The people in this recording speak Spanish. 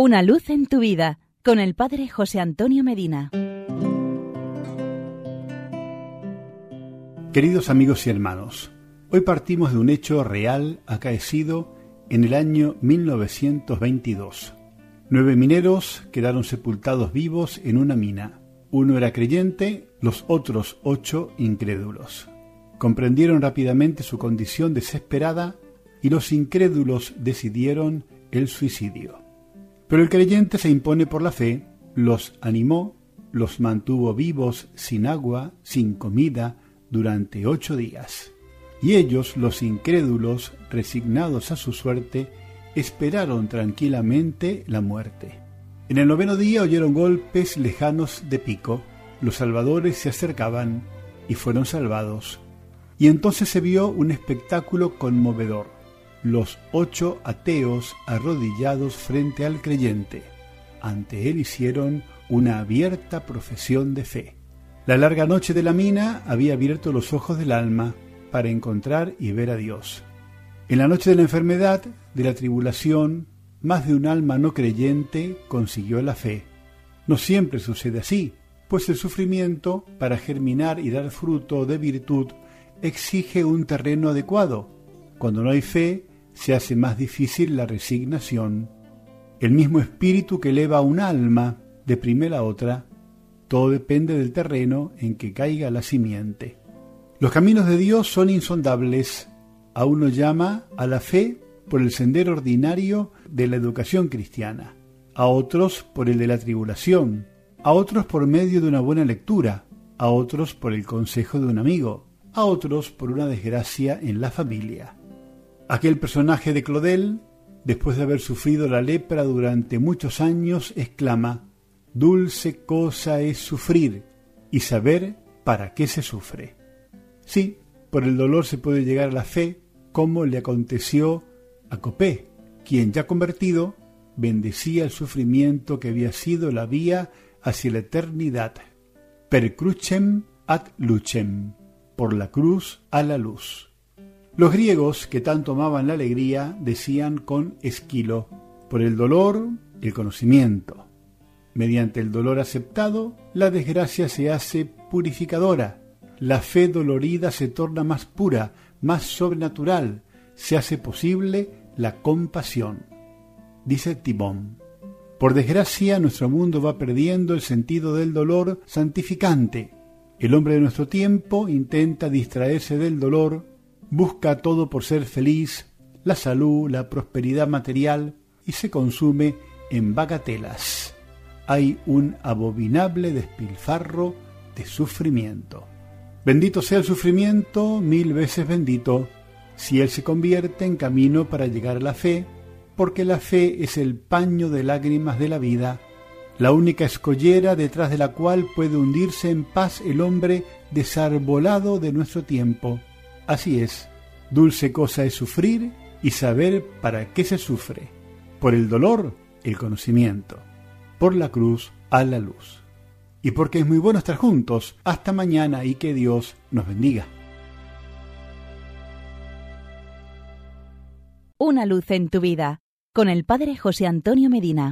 Una luz en tu vida con el Padre José Antonio Medina. Queridos amigos y hermanos, hoy partimos de un hecho real acaecido en el año 1922. Nueve mineros quedaron sepultados vivos en una mina. Uno era creyente, los otros ocho incrédulos. Comprendieron rápidamente su condición desesperada y los incrédulos decidieron el suicidio. Pero el creyente se impone por la fe, los animó, los mantuvo vivos sin agua, sin comida, durante ocho días. Y ellos, los incrédulos, resignados a su suerte, esperaron tranquilamente la muerte. En el noveno día oyeron golpes lejanos de pico, los salvadores se acercaban y fueron salvados. Y entonces se vio un espectáculo conmovedor los ocho ateos arrodillados frente al creyente. Ante él hicieron una abierta profesión de fe. La larga noche de la mina había abierto los ojos del alma para encontrar y ver a Dios. En la noche de la enfermedad, de la tribulación, más de un alma no creyente consiguió la fe. No siempre sucede así, pues el sufrimiento, para germinar y dar fruto de virtud, exige un terreno adecuado. Cuando no hay fe, se hace más difícil la resignación. El mismo espíritu que eleva un alma de primera a otra, todo depende del terreno en que caiga la simiente. Los caminos de Dios son insondables. A uno llama a la fe por el sendero ordinario de la educación cristiana, a otros por el de la tribulación, a otros por medio de una buena lectura, a otros por el consejo de un amigo, a otros por una desgracia en la familia. Aquel personaje de Clodel, después de haber sufrido la lepra durante muchos años, exclama, Dulce cosa es sufrir y saber para qué se sufre. Sí, por el dolor se puede llegar a la fe, como le aconteció a Copé, quien ya convertido bendecía el sufrimiento que había sido la vía hacia la eternidad. Per crucem ad lucem, por la cruz a la luz. Los griegos, que tanto amaban la alegría, decían con Esquilo, por el dolor, el conocimiento. Mediante el dolor aceptado, la desgracia se hace purificadora, la fe dolorida se torna más pura, más sobrenatural, se hace posible la compasión. Dice Timón. Por desgracia, nuestro mundo va perdiendo el sentido del dolor santificante. El hombre de nuestro tiempo intenta distraerse del dolor busca todo por ser feliz, la salud, la prosperidad material y se consume en bagatelas. Hay un abominable despilfarro de sufrimiento. Bendito sea el sufrimiento, mil veces bendito, si él se convierte en camino para llegar a la fe, porque la fe es el paño de lágrimas de la vida, la única escollera detrás de la cual puede hundirse en paz el hombre desarbolado de nuestro tiempo Así es, dulce cosa es sufrir y saber para qué se sufre. Por el dolor, el conocimiento. Por la cruz, a la luz. Y porque es muy bueno estar juntos. Hasta mañana y que Dios nos bendiga. Una luz en tu vida con el Padre José Antonio Medina.